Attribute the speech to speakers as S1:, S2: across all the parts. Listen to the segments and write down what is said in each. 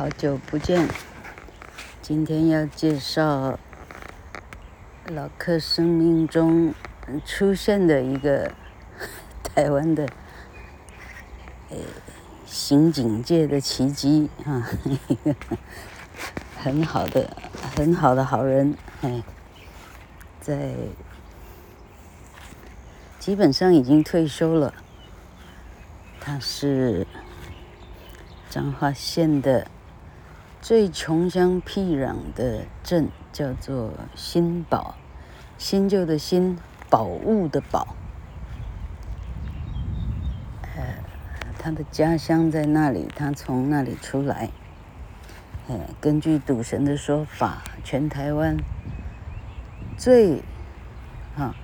S1: 好久不见，今天要介绍老客生命中出现的一个 台湾的呃刑警界的奇迹啊，一 个很好的很好的好人哎，在基本上已经退休了，他是彰化县的。最穷乡僻壤的镇叫做新宝，新旧的新，宝物的宝。呃，他的家乡在那里，他从那里出来。呃，根据赌神的说法，全台湾最啊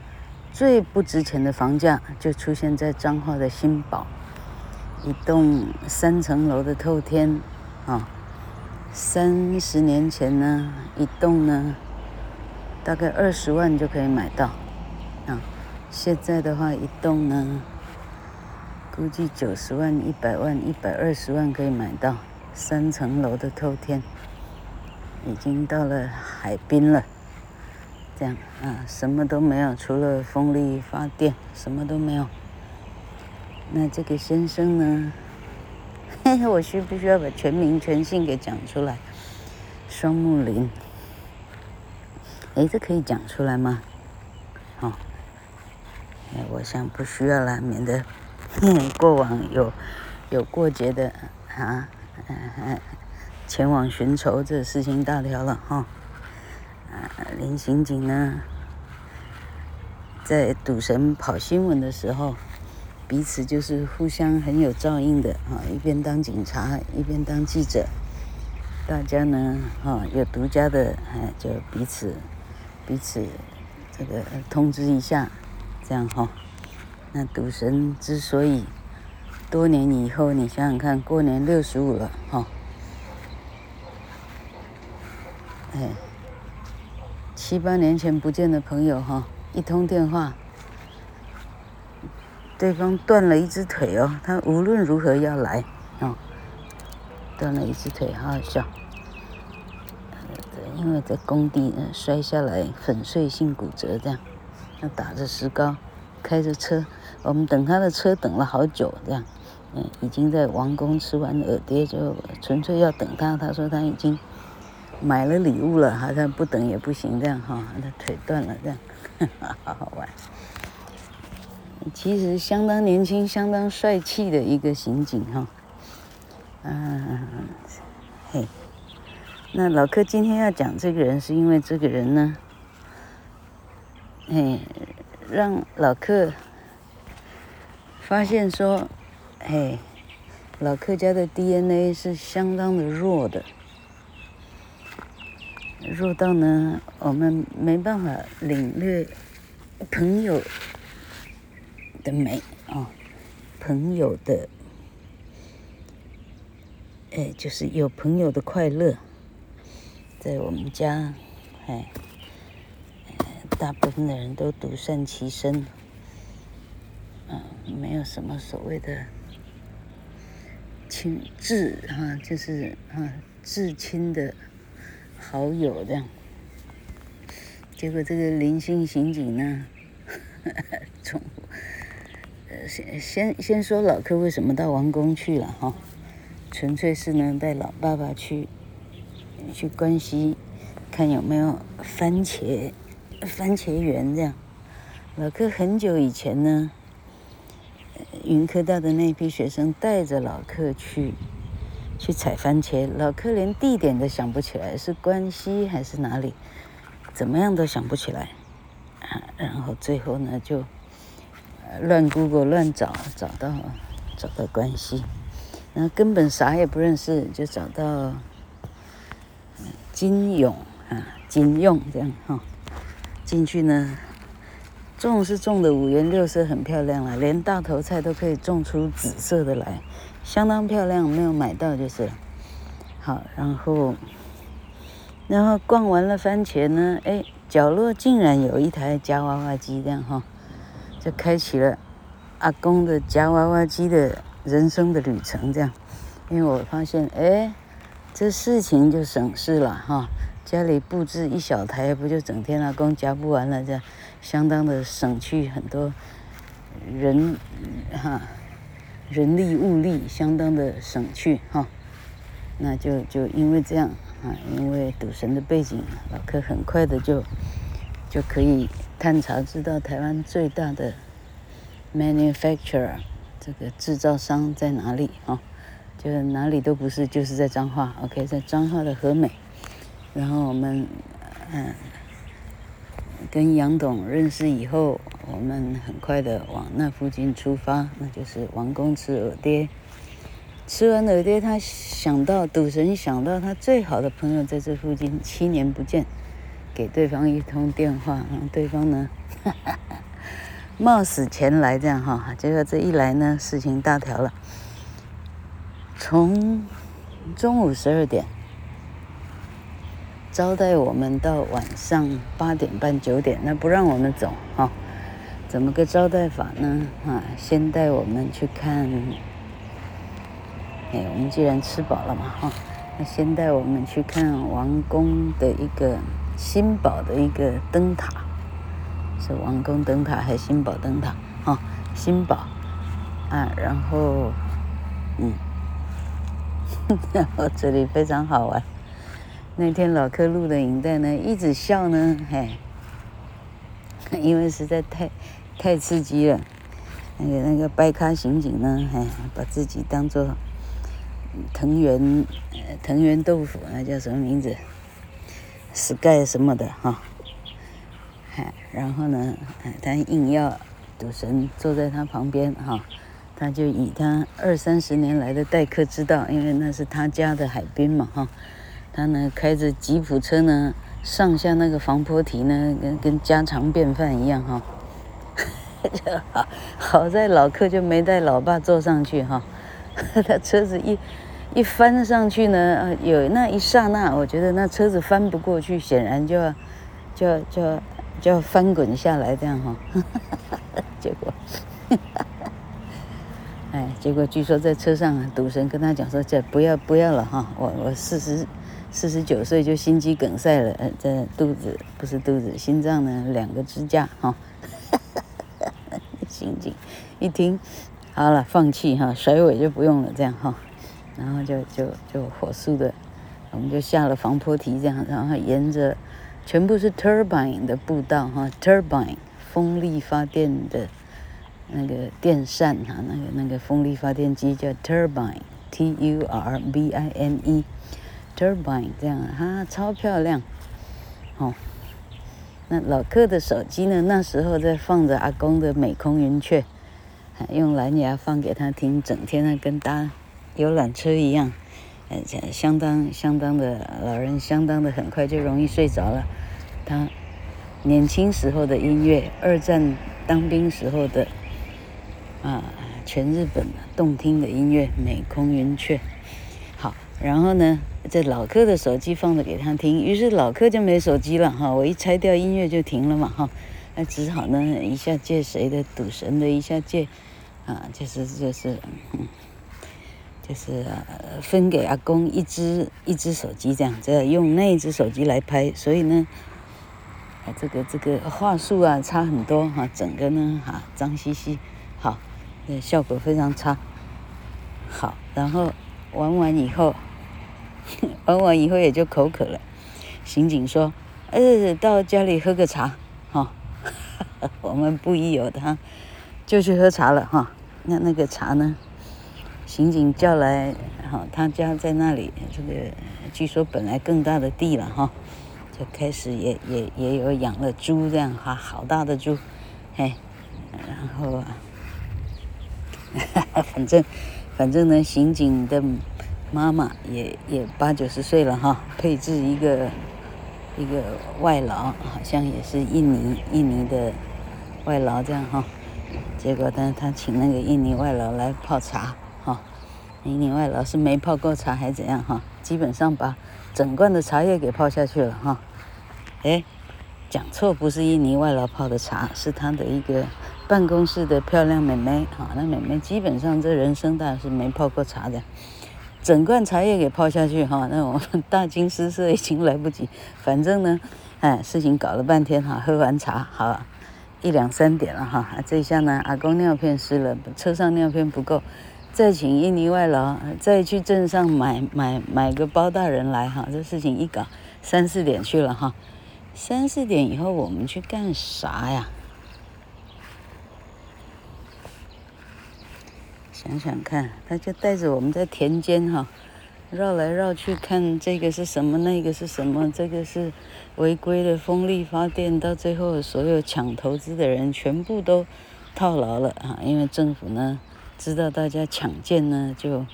S1: 最不值钱的房价就出现在彰化的新宝，一栋三层楼的透天啊。三十年前呢，一栋呢，大概二十万就可以买到，啊，现在的话一栋呢，估计九十万、一百万、一百二十万可以买到，三层楼的透天，已经到了海滨了，这样啊，什么都没有，除了风力发电，什么都没有。那这个先生呢？嘿，我需不需要把全名全姓给讲出来？双木林，哎，这可以讲出来吗？哦，哎，我想不需要啦，免得过往有有过节的啊，前往寻仇，这事情大条了哈。啊，林刑警呢，在赌神跑新闻的时候。彼此就是互相很有照应的啊，一边当警察，一边当记者，大家呢啊有独家的哎，就彼此彼此这个通知一下，这样哈。那赌神之所以多年以后，你想想看，过年六十五了哈，哎，七八年前不见的朋友哈，一通电话。对方断了一只腿哦，他无论如何要来哦。断了一只腿，好好笑。因为在工地摔下来，粉碎性骨折，这样，他打着石膏，开着车，我们等他的车等了好久，这样，嗯，已经在王宫吃完耳爹，就纯粹要等他。他说他已经买了礼物了，好像不等也不行，这样哈，他腿断了，这样，好好玩。其实相当年轻、相当帅气的一个刑警哈，嗯，嘿，那老柯今天要讲这个人，是因为这个人呢，嘿，让老柯发现说，嘿，老柯家的 DNA 是相当的弱的，弱到呢，我们没办法领略朋友。的美啊、朋友的，哎，就是有朋友的快乐，在我们家，哎，大部分的人都独善其身，嗯，没有什么所谓的亲至哈，就是啊至亲的好友这样。结果这个林姓刑警呢，先先先说老柯为什么到王宫去了哈，纯粹是呢带老爸爸去去关西，看有没有番茄番茄园这样。老柯很久以前呢，云科大的那批学生带着老柯去去采番茄，老柯连地点都想不起来，是关西还是哪里，怎么样都想不起来，啊然后最后呢就。乱 Google 乱找，找到找到关系，然后根本啥也不认识，就找到金勇啊，金勇这样哈，进去呢，种是种的五颜六色，很漂亮了，连大头菜都可以种出紫色的来，相当漂亮，没有买到就是。好，然后然后逛完了番茄呢，哎，角落竟然有一台夹娃娃机，这样哈。就开启了阿公的夹娃娃机的人生的旅程，这样，因为我发现，哎，这事情就省事了哈。家里布置一小台，不就整天阿公夹不完了？这样相当的省去很多人哈，人力物力相当的省去哈。那就就因为这样啊，因为赌神的背景，老柯很快的就就可以探查知道台湾最大的 manufacturer 这个制造商在哪里啊？就是哪里都不是，就是在彰化。OK，在彰化的和美。然后我们，嗯，跟杨董认识以后，我们很快的往那附近出发，那就是王公吃耳爹。吃完耳爹，他想到赌神想到他最好的朋友在这附近，七年不见，给对方一通电话，然后对方呢，冒死前来这样哈，结果这一来呢，事情大条了，从中午十二点。招待我们到晚上八点半九点，那不让我们走哈、怎么个招待法呢？啊，先带我们去看，哎，我们既然吃饱了嘛哈、那先带我们去看王宫的一个新宝的一个灯塔，是王宫灯塔还是新宝灯塔？啊、新宝啊，然后嗯，然后这里非常好玩。那天老柯录的影带呢，一直笑呢，嘿，因为实在太太刺激了。那个那个掰咖刑警呢，嘿，把自己当做藤原藤原豆腐，那叫什么名字？Sky 什么的哈，嗨，然后呢，他硬要赌神坐在他旁边哈，他就以他二三十年来的待客之道，因为那是他家的海滨嘛哈。他呢，开着吉普车呢，上下那个防波堤呢，跟跟家常便饭一样哈。好，好在老客就没带老爸坐上去哈。他车子一一翻上去呢，呃有那一刹那，我觉得那车子翻不过去，显然就要就要就要就要翻滚下来这样哈。结果，哎，结果据说在车上，赌神跟他讲说：“这不要不要了哈，我我四十。”四十九岁就心肌梗塞了，呃，这肚子不是肚子，心脏呢两个支架哈。刑警一听，好了，放弃哈，甩尾就不用了这样哈，然后就就就火速的，我们就下了防坡梯这样，然后沿着全部是 turbine 的步道哈，turbine 风力发电的那个电扇哈，那个那个风力发电机叫 turbine，T U R B I N E。Turbine 这样啊，哈，超漂亮，哦。那老柯的手机呢？那时候在放着阿公的美空云雀，还用蓝牙放给他听，整天呢跟搭游览车一样，呃，相当相当的老人，相当的很快就容易睡着了。他年轻时候的音乐，二战当兵时候的啊，全日本动听的音乐，美空云雀。好，然后呢？这老柯的手机放着给他听，于是老柯就没手机了哈。我一拆掉音乐就停了嘛哈，那只好呢一下借谁的赌神的，一下借啊，就是就是嗯，就是分给阿公一只一只手机这样，子用那一只手机来拍，所以呢，啊这个这个画素啊差很多哈，整个呢哈脏兮兮，好，那效果非常差。好，然后玩完以后。玩完以后也就口渴了，刑警说：“呃，到家里喝个茶，哈、哦。”我们不疑有他，就去喝茶了，哈、那那个茶呢？刑警叫来，哈、他家在那里，这个据说本来更大的地了，哈、就开始也也也有养了猪这样，哈，好大的猪，嘿，然后啊，反正反正呢，刑警的。妈妈也也八九十岁了哈，配置一个一个外劳，好像也是印尼印尼的外劳这样哈。结果呢，他请那个印尼外劳来泡茶印尼外劳是没泡过茶还是怎样哈？基本上把整罐的茶叶给泡下去了哈。哎，讲错，不是印尼外劳泡的茶，是他的一个办公室的漂亮妹妹哈。那妹妹基本上这人生大是没泡过茶的。整罐茶叶给泡下去哈，那我们大惊失色已经来不及。反正呢，哎，事情搞了半天哈，喝完茶好一两三点了哈，这一下呢，阿公尿片湿了，车上尿片不够，再请印尼外劳，再去镇上买买买个包大人来哈，这事情一搞三四点去了哈，三四点以后我们去干啥呀？想想看，他就带着我们在田间哈，绕来绕去看这个是什么，那个是什么，这个是违规的风力发电，到最后所有抢投资的人全部都套牢了啊！因为政府呢知道大家抢建呢，就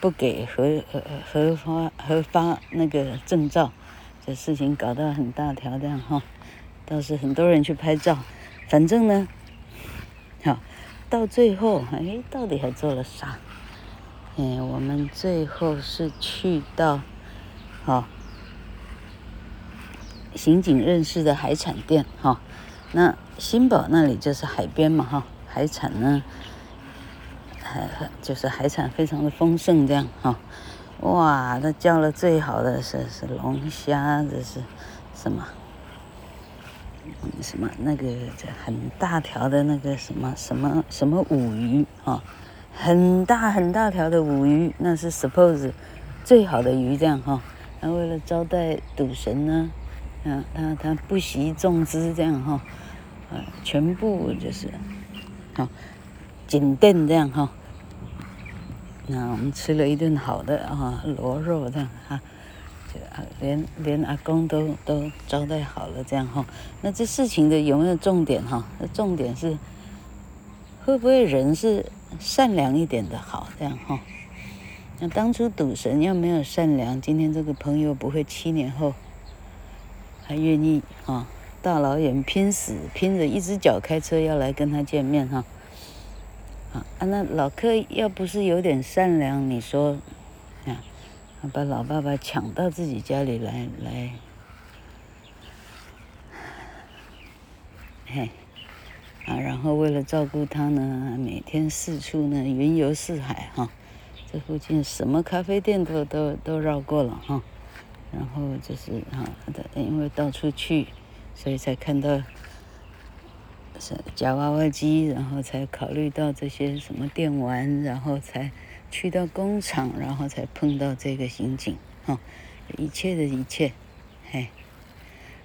S1: 不给核核核发核发那个证照，这事情搞到很大条这样哈，倒是很多人去拍照，反正呢，好。到最后，哎，到底还做了啥？哎，我们最后是去到，好、刑警认识的海产店，哈、那新宝那里就是海边嘛，哈、海产呢，还就是海产非常的丰盛，这样，哈、哇，他叫了最好的是是龙虾，这是什么？什么那个很大条的那个什么什么什么武鱼啊，很大很大条的武鱼，那是 suppose 最好的鱼这样哈。他为了招待赌神呢，啊，他他不惜重资这样哈，啊，全部就是，好，紧店这样哈。那我们吃了一顿好的啊，螺肉这样哈。连连阿公都都招待好了，这样哈。那这事情的有没有重点哈？那重点是会不会人是善良一点的好这样哈？那当初赌神要没有善良，今天这个朋友不会七年后还愿意啊大老远拼死拼着一只脚开车要来跟他见面哈？啊，那老柯要不是有点善良，你说？啊把老爸爸抢到自己家里来来，嘿，啊，然后为了照顾他呢，每天四处呢云游四海哈，这附近什么咖啡店都都都绕过了哈，然后就是哈，因为到处去，所以才看到夹娃娃机，然后才考虑到这些什么电玩，然后才。去到工厂，然后才碰到这个刑警，哈、一切的一切，嘿。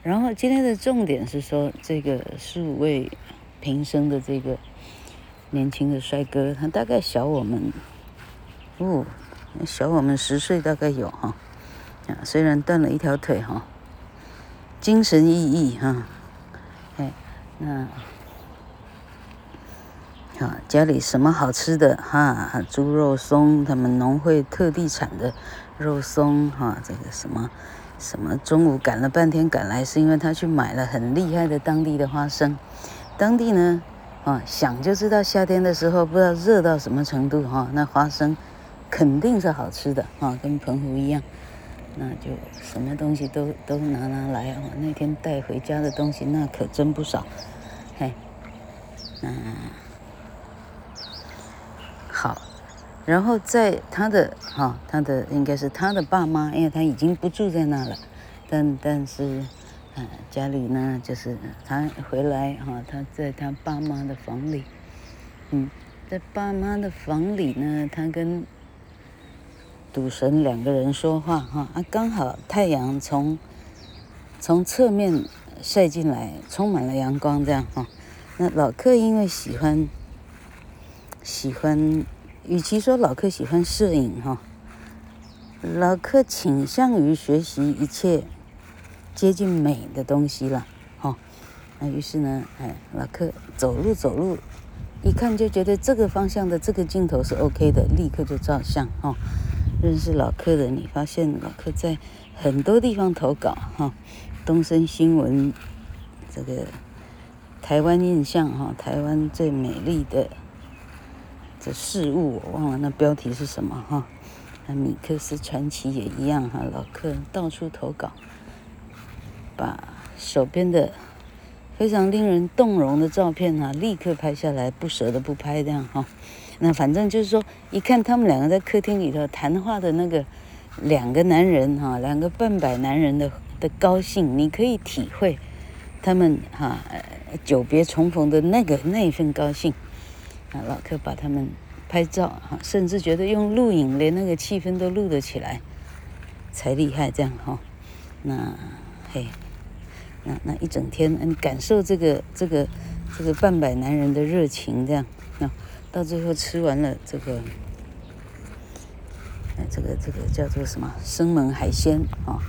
S1: 然后今天的重点是说，这个数位平生的这个年轻的帅哥，他大概小我们，哦，小我们十岁大概有哈，啊，虽然断了一条腿哈，精神奕奕哈，哎，那。啊，家里什么好吃的哈？猪肉松，他们农会特地产的肉松哈。这个什么什么，中午赶了半天赶来，是因为他去买了很厉害的当地的花生。当地呢，啊，想就知道夏天的时候不知道热到什么程度哈。那花生肯定是好吃的啊，跟澎湖一样。那就什么东西都都拿拿来啊。那天带回家的东西那可真不少，嘿，那。好，然后在他的哈、他的应该是他的爸妈，因为他已经不住在那了，但但是，嗯，家里呢，就是他回来哈、他在他爸妈的房里，嗯，在爸妈的房里呢，他跟赌神两个人说话哈，啊，刚好太阳从从侧面晒进来，充满了阳光，这样哈、哦，那老客因为喜欢喜欢。与其说老客喜欢摄影哈，老客倾向于学习一切接近美的东西了哈。那于是呢，哎，老客走路走路，一看就觉得这个方向的这个镜头是 OK 的，立刻就照相哈。认识老客的，你发现老客在很多地方投稿哈，东森新闻这个台湾印象哈，台湾最美丽的。的事物我忘了那标题是什么哈，那米克斯传奇也一样哈，老柯到处投稿，把手边的非常令人动容的照片哈，立刻拍下来，不舍得不拍这样哈。那反正就是说，一看他们两个在客厅里头谈话的那个两个男人哈，两个半百男人的的高兴，你可以体会他们哈久别重逢的那个那一份高兴。啊，老客把他们拍照哈，甚至觉得用录影连那个气氛都录得起来，才厉害这样哈。那嘿。那那一整天，你感受这个这个这个半百男人的热情，这样，那到最后吃完了这个，哎，这个这个叫做什么生猛海鲜啊？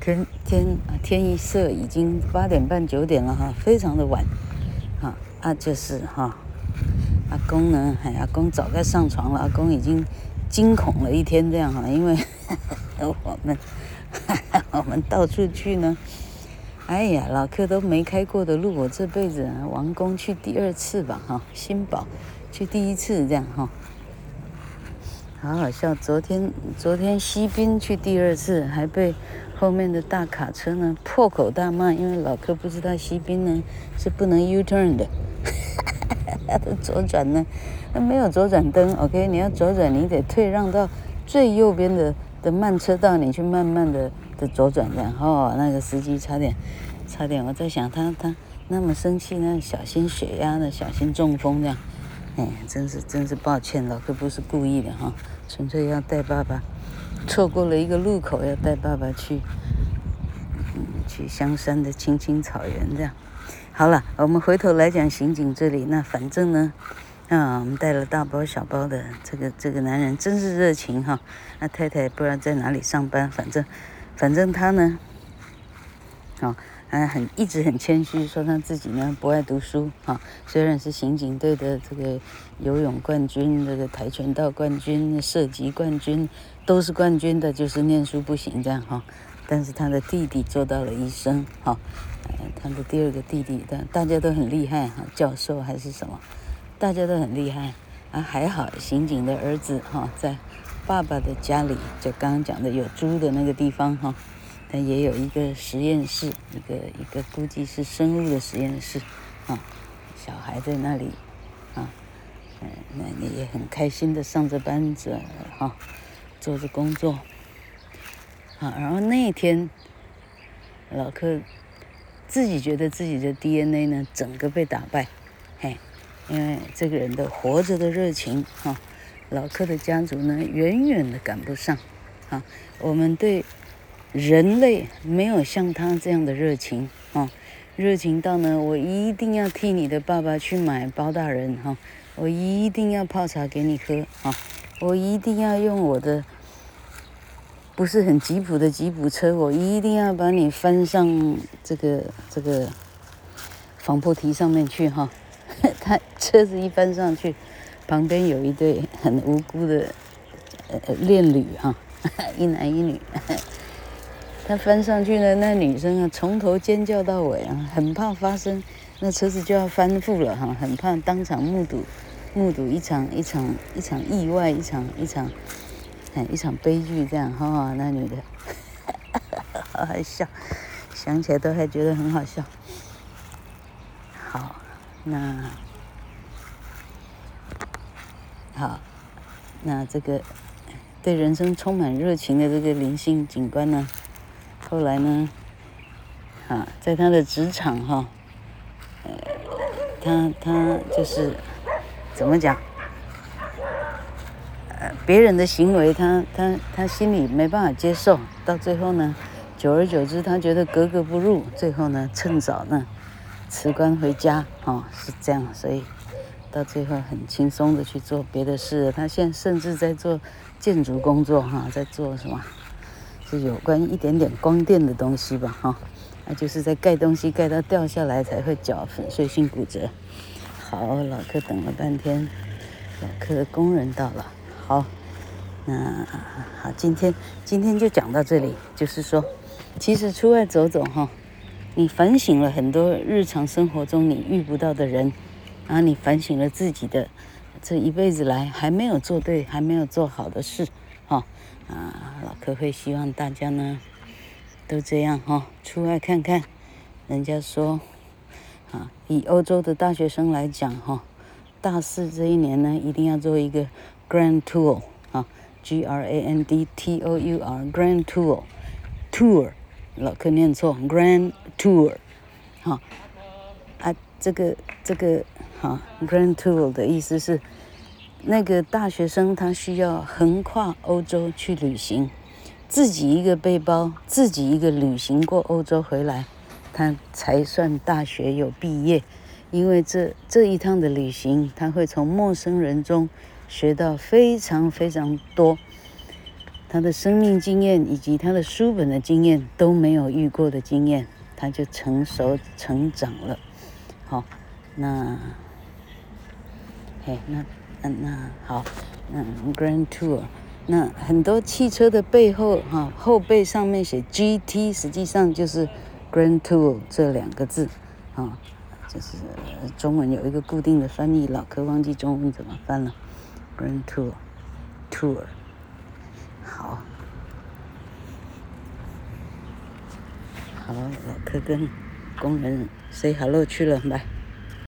S1: 天天啊天一色已经八点半九点了哈，非常的晚，啊啊就是哈，阿公呢，哎阿公早该上床了，阿公已经惊恐了一天这样哈，因为我 们我们到处去呢。哎呀，老客都没开过的路，我这辈子王宫去第二次吧，哈，新宝去第一次这样哈，好好笑。昨天昨天西滨去第二次，还被后面的大卡车呢破口大骂，因为老柯不知道西滨呢是不能 U turn 的，他左转呢，那没有左转灯，OK，你要左转你得退让到最右边的的慢车道，你去慢慢的的。左转然后，那个司机差点，差点，我在想他他那么生气呢，小心血压呢，小心中风这样，哎，真是真是抱歉，老柯不是故意的哈，纯粹要带爸爸，错过了一个路口，要带爸爸去，嗯，去香山的青青草原这样。好了，我们回头来讲刑警这里，那反正呢，啊，我们带了大包小包的，这个这个男人真是热情哈，那太太不知道在哪里上班，反正。反正他呢，啊，还很一直很谦虚，说他自己呢不爱读书啊、虽然是刑警队的这个游泳冠军、这个跆拳道冠军、射击冠军，都是冠军的，就是念书不行这样哈、但是他的弟弟做到了医生哈、他的第二个弟弟，但大家都很厉害哈，教授还是什么，大家都很厉害啊。还好刑警的儿子哈、在。爸爸的家里，就刚刚讲的有猪的那个地方哈，他也有一个实验室，一个一个估计是生物的实验室，啊，小孩在那里，啊，嗯，那你也很开心的上着班子，哈，做着工作，啊，然后那一天，老克自己觉得自己的 DNA 呢，整个被打败，嘿，因为这个人的活着的热情，哈。老克的家族呢，远远的赶不上，啊，我们对人类没有像他这样的热情，啊，热情到呢，我一定要替你的爸爸去买包大人，哈，我一定要泡茶给你喝，啊，我一定要用我的不是很吉普的吉普车，我一定要把你翻上这个这个防波堤上面去，哈，他车子一翻上去。旁边有一对很无辜的呃恋侣哈，一男一女，他翻上去呢，那女生啊从头尖叫到尾啊，很怕发生那车子就要翻覆了哈，很怕当场目睹目睹一场一场一场意外，一场一场 一场悲剧这样哈，那女的 还笑，想起来都还觉得很好笑。好，那。好，那这个对人生充满热情的这个林姓警官呢，后来呢，啊，在他的职场哈，呃，他他就是怎么讲？别人的行为他他他心里没办法接受，到最后呢，久而久之他觉得格格不入，最后呢，趁早呢辞官回家，哦，是这样，所以。到最后很轻松的去做别的事，他现在甚至在做建筑工作哈，在做什么？是有关一点点光电的东西吧哈，那就是在盖东西盖到掉下来才会脚粉碎性骨折。好，老柯等了半天，老柯的工人到了。好，那好，今天今天就讲到这里，就是说，其实出外走走哈，你反省了很多日常生活中你遇不到的人。然后你反省了自己的这一辈子来还没有做对、还没有做好的事，哈啊，老柯会希望大家呢都这样哈，出外看看。人家说啊，以欧洲的大学生来讲哈，大四这一年呢，一定要做一个 Grand Tour 啊，G R A N D T O U R Grand Tour，Tour，老课念错，Grand Tour，好，啊，这个这个好，Grand Tour 的意思是，那个大学生他需要横跨欧洲去旅行，自己一个背包，自己一个旅行过欧洲回来，他才算大学有毕业。因为这这一趟的旅行，他会从陌生人中学到非常非常多，他的生命经验以及他的书本的经验都没有遇过的经验，他就成熟成长了。好，那，嘿，那，那那好，嗯，Grand Tour，那很多汽车的背后哈后背上面写 GT，实际上就是 Grand Tour 这两个字，啊。就是中文有一个固定的翻译，老柯忘记中文怎么翻了。Grand Tour，Tour，好，好，老柯跟工人 say hello 去了，来。